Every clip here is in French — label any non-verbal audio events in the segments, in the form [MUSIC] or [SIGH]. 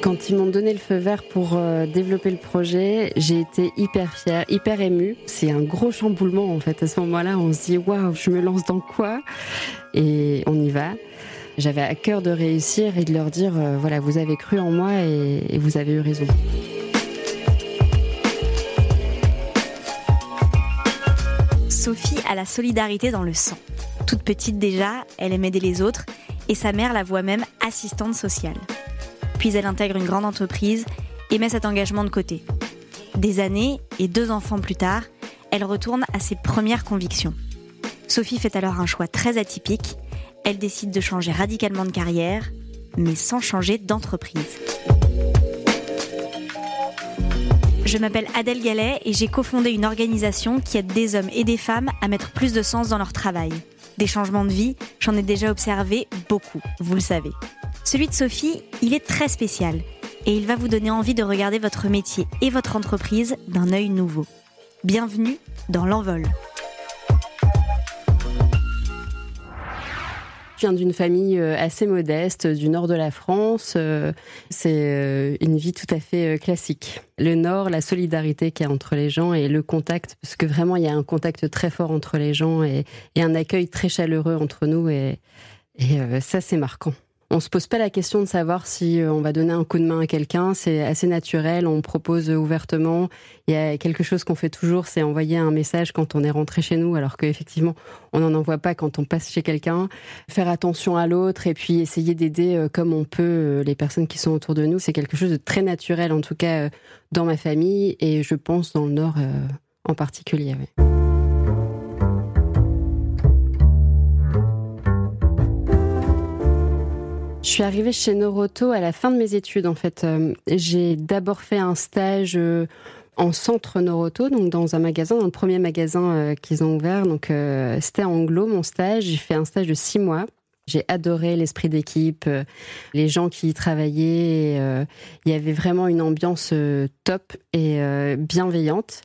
Quand ils m'ont donné le feu vert pour euh, développer le projet, j'ai été hyper fière, hyper émue. C'est un gros chamboulement en fait. À ce moment-là, on se dit waouh, je me lance dans quoi? Et on y va. J'avais à cœur de réussir et de leur dire euh, voilà, vous avez cru en moi et vous avez eu raison. Sophie a la solidarité dans le sang. Toute petite déjà, elle aime aider les autres et sa mère la voit même assistante sociale. Puis elle intègre une grande entreprise et met cet engagement de côté. Des années et deux enfants plus tard, elle retourne à ses premières convictions. Sophie fait alors un choix très atypique. Elle décide de changer radicalement de carrière, mais sans changer d'entreprise. Je m'appelle Adèle Gallet et j'ai cofondé une organisation qui aide des hommes et des femmes à mettre plus de sens dans leur travail. Des changements de vie, j'en ai déjà observé beaucoup, vous le savez. Celui de Sophie, il est très spécial et il va vous donner envie de regarder votre métier et votre entreprise d'un œil nouveau. Bienvenue dans l'envol. Je viens d'une famille euh, assez modeste du nord de la France. Euh, c'est euh, une vie tout à fait classique. Le nord, la solidarité qu'il y a entre les gens et le contact, parce que vraiment il y a un contact très fort entre les gens et, un accueil très chaleureux entre nous et ça c'est marquant. On se pose pas la question de savoir si euh, on va donner un coup de main à quelqu'un. C'est assez naturel. On propose ouvertement. Il y a quelque chose qu'on fait toujours, c'est envoyer un message quand on est rentré chez nous, alors qu'effectivement, on n'en envoie pas quand on passe chez quelqu'un. Faire attention à l'autre et puis essayer d'aider euh, comme on peut euh, les personnes qui sont autour de nous. C'est quelque chose de très naturel, en tout cas dans ma famille et je pense dans le Nord en particulier. Suis arrivée chez Noroto à la fin de mes études, en fait. Euh, j'ai d'abord fait un stage euh, en centre Noroto, donc dans un magasin, dans le premier magasin euh, qu'ils ont ouvert. Donc c'était anglo mon stage. J'ai fait un stage de six mois. J'ai adoré l'esprit d'équipe, les gens qui y travaillaient. il y avait vraiment une ambiance top et bienveillante.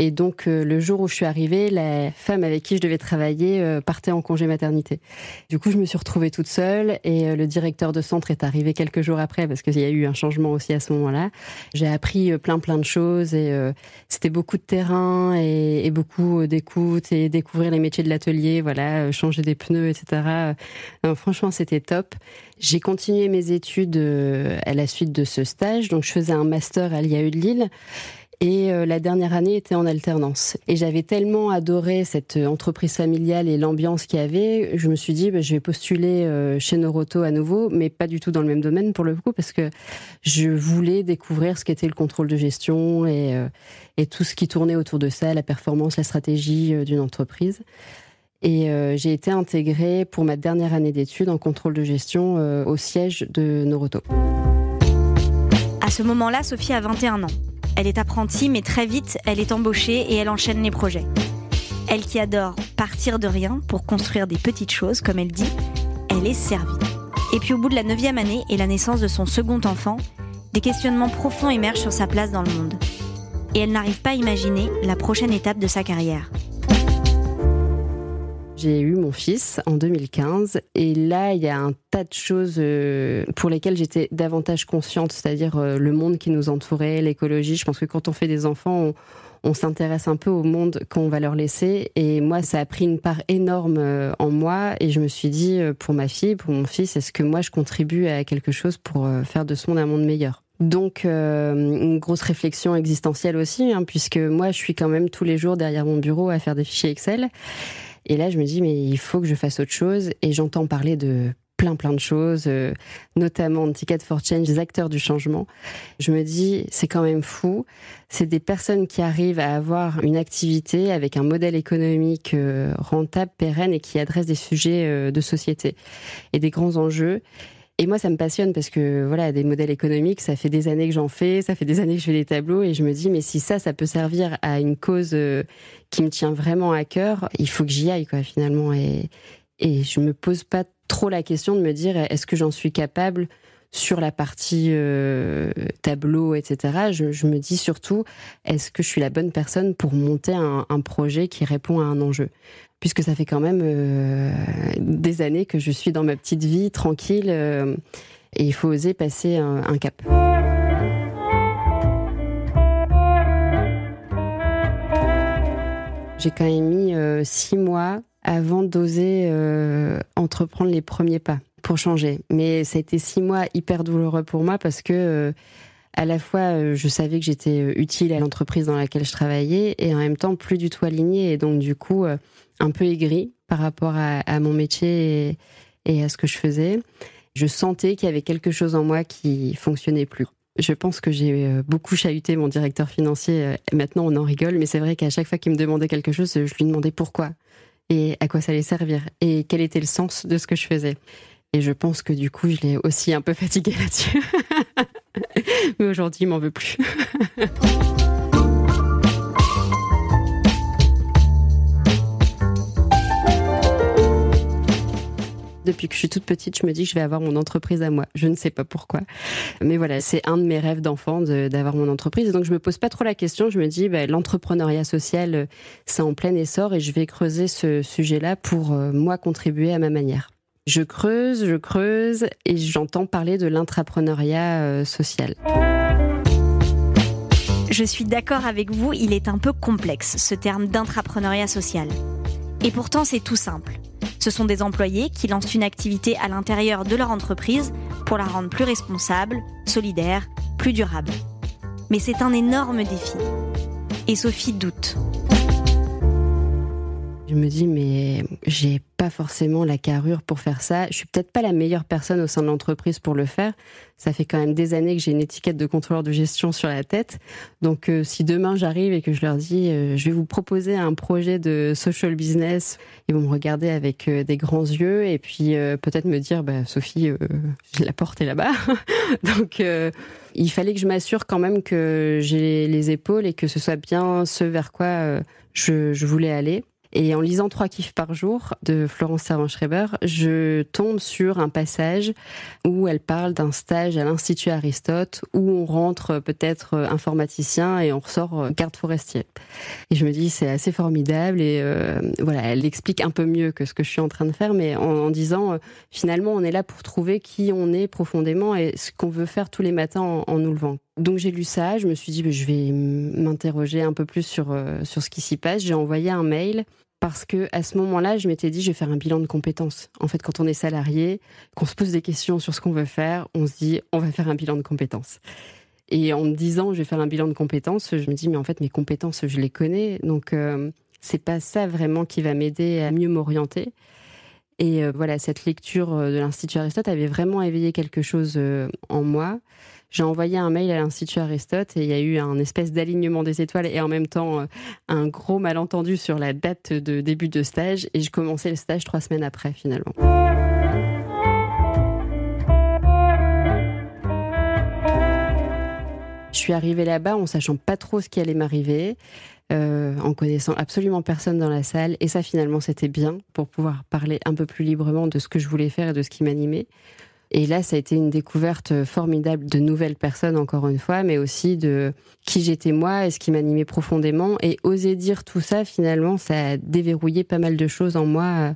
Et donc, euh, le jour où je suis arrivée, la femme avec qui je devais travailler euh, partait en congé maternité. Du coup, je me suis retrouvée toute seule et euh, le directeur de centre est arrivé quelques jours après parce qu'il y a eu un changement aussi à ce moment-là. J'ai appris plein plein de choses et c'était beaucoup de terrain et, et beaucoup d'écoute et découvrir les métiers de l'atelier, voilà, changer des pneus, etc. franchement, c'était top. J'ai continué mes études à la suite de ce stage, donc je faisais un master à l'IAE de Lille et euh, la dernière année était en alternance. Et j'avais tellement adoré cette euh, entreprise familiale et l'ambiance qu'il y avait, je me suis dit, bah, je vais postuler euh, chez Noroto à nouveau, mais pas du tout dans le même domaine pour le coup, parce que je voulais découvrir ce qu'était le contrôle de gestion et, et tout ce qui tournait autour de ça, la performance, la stratégie d'une entreprise. Et j'ai été intégrée pour ma dernière année d'études en contrôle de gestion au siège de Noroto. À ce moment-là, Sophie a 21 ans. Elle est apprentie, mais très vite, elle est embauchée et elle enchaîne les projets. Elle qui adore partir de rien pour construire des petites choses, comme elle dit, elle est servie. Et puis au bout de la neuvième année et la naissance de son second enfant, des questionnements profonds émergent sur sa place dans le monde. Et elle n'arrive pas à imaginer la prochaine étape de sa carrière. J'ai eu mon fils en 2015 et là, il y a un tas de choses euh, pour lesquelles j'étais davantage consciente, c'est-à-dire euh, le monde qui nous entourait, l'écologie. Je pense que quand on fait des enfants, on, s'intéresse un peu au monde qu'on va leur laisser. Et moi, ça a pris une part énorme euh, en moi. Et je me suis dit, pour ma fille, pour mon fils, est-ce que moi, je contribue à quelque chose pour faire de ce monde un monde meilleur? Donc une grosse réflexion existentielle aussi, hein, puisque moi je suis quand même tous les jours derrière mon bureau à faire des fichiers Excel. Et là, je me dis, mais il faut que je fasse autre chose. Et j'entends parler de plein plein de choses, euh, notamment Ticket for Change, des acteurs du changement. Je me dis, c'est quand même fou. C'est des personnes qui arrivent à avoir une activité avec un modèle économique euh, rentable, pérenne et qui adressent des sujets euh, de société et des grands enjeux. Et moi, ça me passionne parce que voilà, des modèles économiques, ça fait des années que j'en fais, ça fait des années que je fais des tableaux, et je me dis, mais si ça, ça peut servir à une cause euh, qui me tient vraiment à cœur, il faut que j'y aille, quoi, finalement. Et, et je me pose pas trop la question de me dire, est-ce que j'en suis capable sur la partie euh, tableau, etc. Je, me dis surtout, est-ce que je suis la bonne personne pour monter un, un projet qui répond à un enjeu? Puisque ça fait quand même euh, des années que je suis dans ma petite vie tranquille. Euh, Et il faut oser passer un, cap. J'ai quand même mis six mois avant d'oser entreprendre les premiers pas pour changer. Mais ça a été six mois hyper douloureux pour moi parce que euh, à la fois je savais que j'étais utile à l'entreprise dans laquelle je travaillais et en même temps plus du tout alignée et donc du coup un peu aigrie par rapport à, mon métier et, et à ce que je faisais je sentais qu'il y avait quelque chose en moi qui fonctionnait plus. Je pense que j'ai euh, beaucoup chahuté mon directeur financier. Euh, maintenant, on en rigole, mais c'est vrai qu'à chaque fois qu'il me demandait quelque chose, je lui demandais pourquoi et à quoi ça allait servir et quel était le sens de ce que je faisais. Et je pense que du coup, je l'ai aussi un peu [LAUGHS] fatigué là-dessus. mais aujourd'hui, il m'en veut plus. Depuis que je suis toute petite, je me dis que je vais avoir mon entreprise à moi. Je ne sais pas pourquoi. Mais voilà, c'est un de mes rêves d'enfant d'avoir mon entreprise. donc, je me pose pas trop la question. Je me dis, bah, l'entrepreneuriat social, euh, c'est en plein essor et je vais creuser ce sujet-là pour, euh, moi, contribuer à ma manière. Je creuse, je creuse et j'entends parler de l'intrapreneuriat euh, social. Je suis d'accord avec vous, il est un peu complexe, ce terme d'intrapreneuriat social. Et pourtant, c'est tout simple. Ce sont des employés qui lancent une activité à l'intérieur de leur entreprise pour la rendre plus responsable, solidaire, plus durable. Mais c'est un énorme défi. Et Sophie doute. Je me dis, mais j'ai pas forcément la carrure pour faire ça. Je suis peut-être pas la meilleure personne au sein de l'entreprise pour le faire. Ça fait quand même des années que j'ai une étiquette de contrôleur de gestion sur la tête. Donc, euh, si demain j'arrive et que je leur dis, euh, je vais vous proposer un projet de social business, ils vont me regarder avec euh, des grands yeux et puis peut-être me dire, bah, Sophie, la porte est là-bas. [LAUGHS] Donc, il fallait que je m'assure quand même que j'ai les épaules et que ce soit bien ce vers quoi je, je voulais aller. Et en lisant Trois kiffs par jour de Florence Servan-Schreiber, je tombe sur un passage où elle parle d'un stage à l'Institut Aristote où on rentre peut-être informaticien et on ressort garde forestier. Et je me dis c'est assez formidable et euh, voilà, elle explique un peu mieux que ce que je suis en train de faire, mais en, disant euh, finalement on est là pour trouver qui on est profondément et ce qu'on veut faire tous les matins en nous levant. Donc j'ai lu ça, je me suis dit bah, je vais m'interroger un peu plus sur euh, sur ce qui s'y passe. J'ai envoyé un mail parce que à ce moment-là, je m'étais dit je vais faire un bilan de compétences. En fait, quand on est salarié, qu'on se pose des questions sur ce qu'on veut faire, on se dit on va faire un bilan de compétences. Et en me disant je vais faire un bilan de compétences, je me dis mais en fait mes compétences je les connais, donc euh, c'est pas ça vraiment qui va m'aider à mieux m'orienter. Et euh, voilà, cette lecture de l'Institut Aristote avait vraiment éveillé quelque chose en moi. J'ai envoyé un mail à l'Institut Aristote et il y a eu un espèce d'alignement des étoiles et en même temps euh, un gros malentendu sur la date de début de stage et je commençais le stage trois semaines après finalement. Je suis arrivée là-bas en sachant pas trop ce qui allait m'arriver, euh, en connaissant absolument personne dans la salle. Et ça, finalement, c'était bien pour pouvoir parler un peu plus librement de ce que je voulais faire et de ce qui m'animait. Et là, ça a été une découverte formidable de nouvelles personnes, encore une fois, mais aussi de qui j'étais moi et ce qui m'animait profondément. Et oser dire tout ça, finalement, ça a déverrouillé pas mal de choses en moi.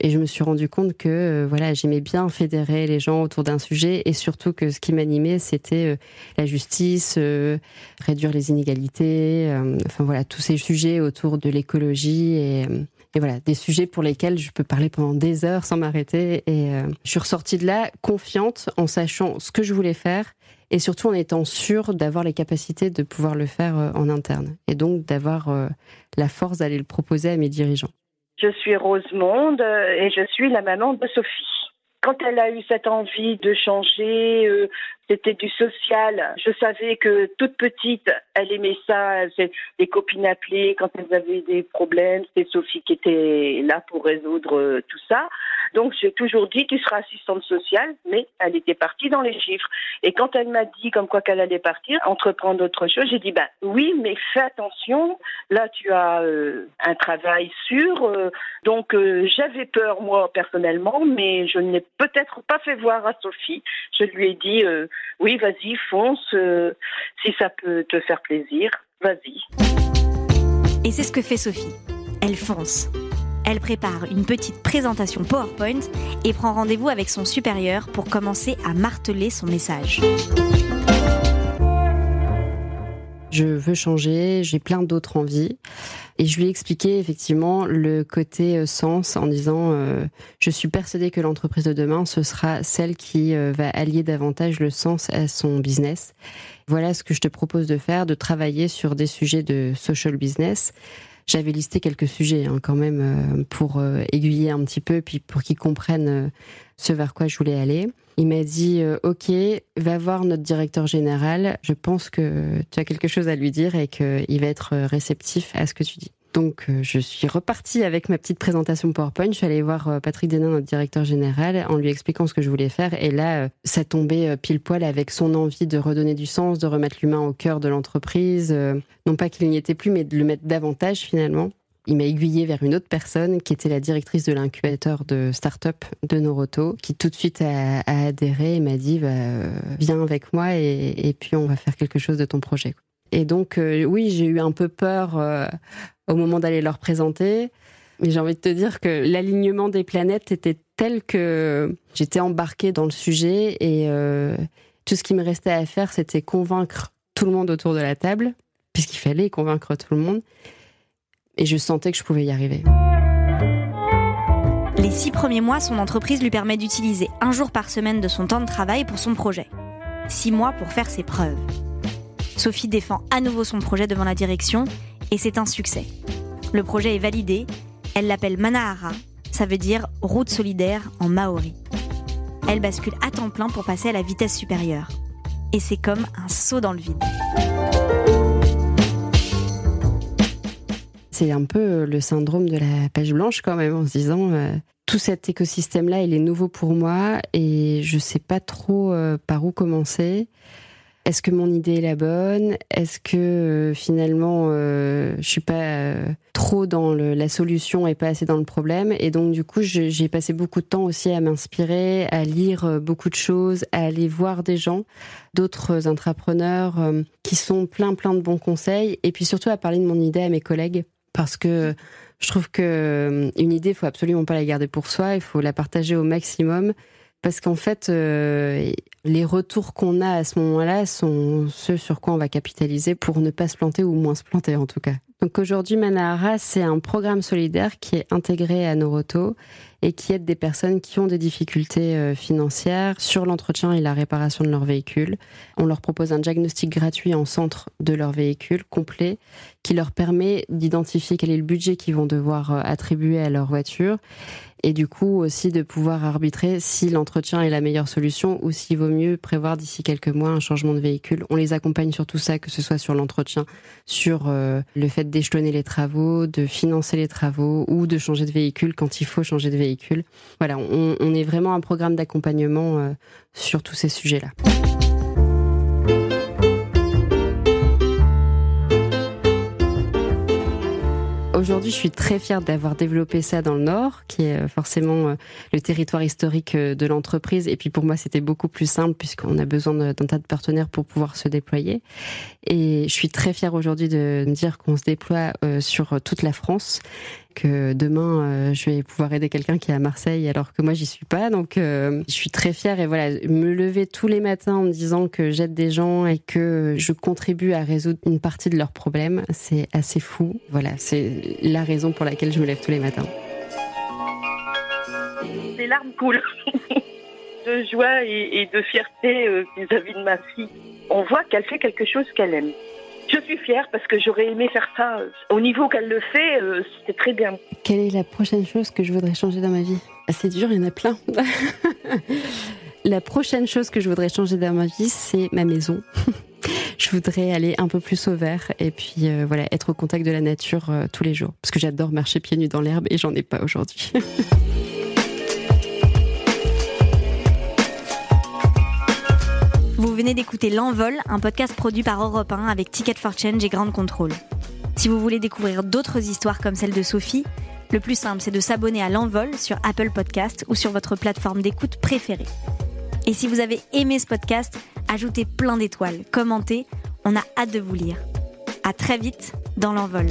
Et je me suis rendu compte que euh, voilà, j'aimais bien fédérer les gens autour d'un sujet et surtout que ce qui m'animait, c'était euh, la justice, euh, réduire les inégalités, enfin voilà, tous ces sujets autour de l'écologie et et voilà, des sujets pour lesquels je peux parler pendant des heures sans m'arrêter. Et euh, je suis ressortie de là confiante en sachant ce que je voulais faire et surtout en étant sûre d'avoir les capacités de pouvoir le faire euh, en interne et donc d'avoir euh, la force d'aller le proposer à mes dirigeants. Je suis Rosemonde et je suis la maman de Sophie quand elle a eu cette envie de changer, c'était du social. Je savais que toute petite, elle aimait ça. Les copines appelaient quand elles avaient des problèmes. C'était Sophie qui était là pour résoudre euh, tout ça. Donc j'ai toujours dit tu seras assistante sociale, mais elle était partie dans les chiffres. Et quand elle m'a dit comme quoi qu'elle allait partir, entreprendre autre chose, j'ai dit bah oui, mais fais attention. Là tu as euh, un travail sûr. Euh, donc j'avais peur moi personnellement, mais je n'ai peut-être pas fait voir à Sophie. Je lui ai dit oui, vas-y, fonce, euh, si ça peut te faire plaisir, vas-y. Et c'est ce que fait Sophie. Elle fonce. elle prépare une petite présentation PowerPoint et prend rendez-vous avec son supérieur pour commencer à marteler son message. Je veux changer, j'ai plein d'autres envies. Et je lui ai expliqué effectivement le côté euh, sens en disant euh, je suis persuadée que l'entreprise de demain ce sera celle qui euh, va allier davantage le sens à son business. Voilà ce que je te propose de faire, de travailler sur des sujets de social business. J'avais listé quelques sujets hein, quand même pour aiguiller un petit peu, puis pour qu'ils comprennent ce vers quoi je voulais aller. Il m'a dit OK, va voir notre directeur général. Je pense que tu as quelque chose à lui dire et qu'il va être réceptif à ce que tu dis. Donc, euh, je suis repartie avec ma petite présentation PowerPoint. Je suis allée voir euh, Patrick Denin, notre directeur général, en lui expliquant ce que je voulais faire. Et là, euh, ça tombait pile poil avec son envie de redonner du sens, de remettre l'humain au cœur de l'entreprise. Non pas qu'il n'y était plus, mais de le mettre davantage finalement. Il m'a aiguillé vers une autre personne qui était la directrice de l'incubateur de start-up de Noroto, qui tout de suite a, adhéré et m'a dit bah, Viens avec moi et, et, puis on va faire quelque chose de ton projet. Et donc, oui, j'ai eu un peu peur au moment d'aller leur présenter. Mais j'ai envie de te dire que l'alignement des planètes était tel que j'étais embarquée dans le sujet et euh, tout ce qui me restait à faire, c'était convaincre tout le monde autour de la table, puisqu'il fallait convaincre tout le monde. Et je sentais que je pouvais y arriver. Les six premiers mois, son entreprise lui permet d'utiliser un jour par semaine de son temps de travail pour son projet. Six mois pour faire ses preuves. Sophie défend à nouveau son projet devant la direction et c'est un succès. Le projet est validé, elle l'appelle Manahara, ça veut dire route solidaire en maori. Elle bascule à temps plein pour passer à la vitesse supérieure. Et c'est comme un saut dans le vide. C'est un peu euh, le syndrome de la page blanche quand même, en se disant euh, tout cet écosystème-là, il est nouveau pour moi et je ne sais pas trop euh, par où commencer. Est-ce que mon idée est la bonne? Est-ce que euh, finalement euh, je suis pas euh, trop dans la solution et pas assez dans le problème? Et donc du coup, j'ai passé beaucoup de temps aussi à m'inspirer, à lire beaucoup de choses, à aller voir des gens, d'autres entrepreneurs qui sont plein plein de bons conseils, et puis surtout à parler de mon idée à mes collègues parce que je trouve que une idée, faut absolument pas la garder pour soi, il faut la partager au maximum parce qu'en fait, euh, les retours qu'on a à ce moment-là sont ceux sur quoi on va capitaliser pour ne pas se planter ou moins se planter en tout cas. Donc aujourd'hui, Manahara, c'est un programme solidaire qui est intégré à Noroto et qui aide des personnes qui ont des difficultés euh, financières sur l'entretien et la réparation de leur véhicule. On leur propose un diagnostic gratuit en centre de leur véhicule complet qui leur permet d'identifier quel est le budget qu'ils vont devoir euh, attribuer à leur voiture et du coup aussi de pouvoir arbitrer si l'entretien est la meilleure solution ou s'il vaut mieux prévoir d'ici quelques mois un changement de véhicule. On les accompagne sur tout ça, que ce soit sur l'entretien, sur euh, le fait d'échelonner les travaux, de financer les travaux ou de changer de véhicule quand il faut changer de véhicule. Voilà, on, est vraiment un programme d'accompagnement euh, sur tous ces sujets-là. Aujourd'hui, je suis très fière d'avoir développé ça dans le Nord, qui est euh, forcément euh, le territoire historique euh, de l'entreprise. Et puis pour moi, c'était beaucoup plus simple puisqu'on a besoin d'un tas de partenaires pour pouvoir se déployer. Et je suis très fière aujourd'hui de me dire qu'on se déploie sur toute la France que demain euh, je vais pouvoir aider quelqu'un qui est à Marseille alors que moi j'y suis pas. Donc euh, je suis très fière et voilà, me lever tous les matins en me disant que j'aide des gens et que je contribue à résoudre une partie de leurs problèmes, c'est assez fou. Voilà, c'est la raison pour laquelle je me lève tous les matins. Les larmes coulent [LAUGHS] de joie et, de fierté euh, vis-à-vis -vis de ma fille. On voit qu'elle fait quelque chose qu'elle aime. Je suis fière parce que j'aurais aimé faire ça. Au niveau qu'elle le fait, euh, c'est très bien. Quelle est la prochaine chose que je voudrais changer dans ma vie? Ah, C'est dur, il y en a plein. [LAUGHS] la prochaine chose que je voudrais changer dans ma vie, c'est ma maison. [LAUGHS] je voudrais aller un peu plus au vert et puis euh, voilà, être au contact de la nature euh, tous les jours. Parce que j'adore marcher pieds nus dans l'herbe et j'en ai pas aujourd'hui. [LAUGHS] Vous venez d'écouter L'Envol, un podcast produit par Europe 1 avec Ticket for Change et Grande Contrôle. Si vous voulez découvrir d'autres histoires comme celle de Sophie, le plus simple c'est de s'abonner à L'Envol sur Apple Podcast ou sur votre plateforme d'écoute préférée. Et si vous avez aimé ce podcast, ajoutez plein d'étoiles, commentez, on a hâte de vous lire. À très vite dans L'Envol.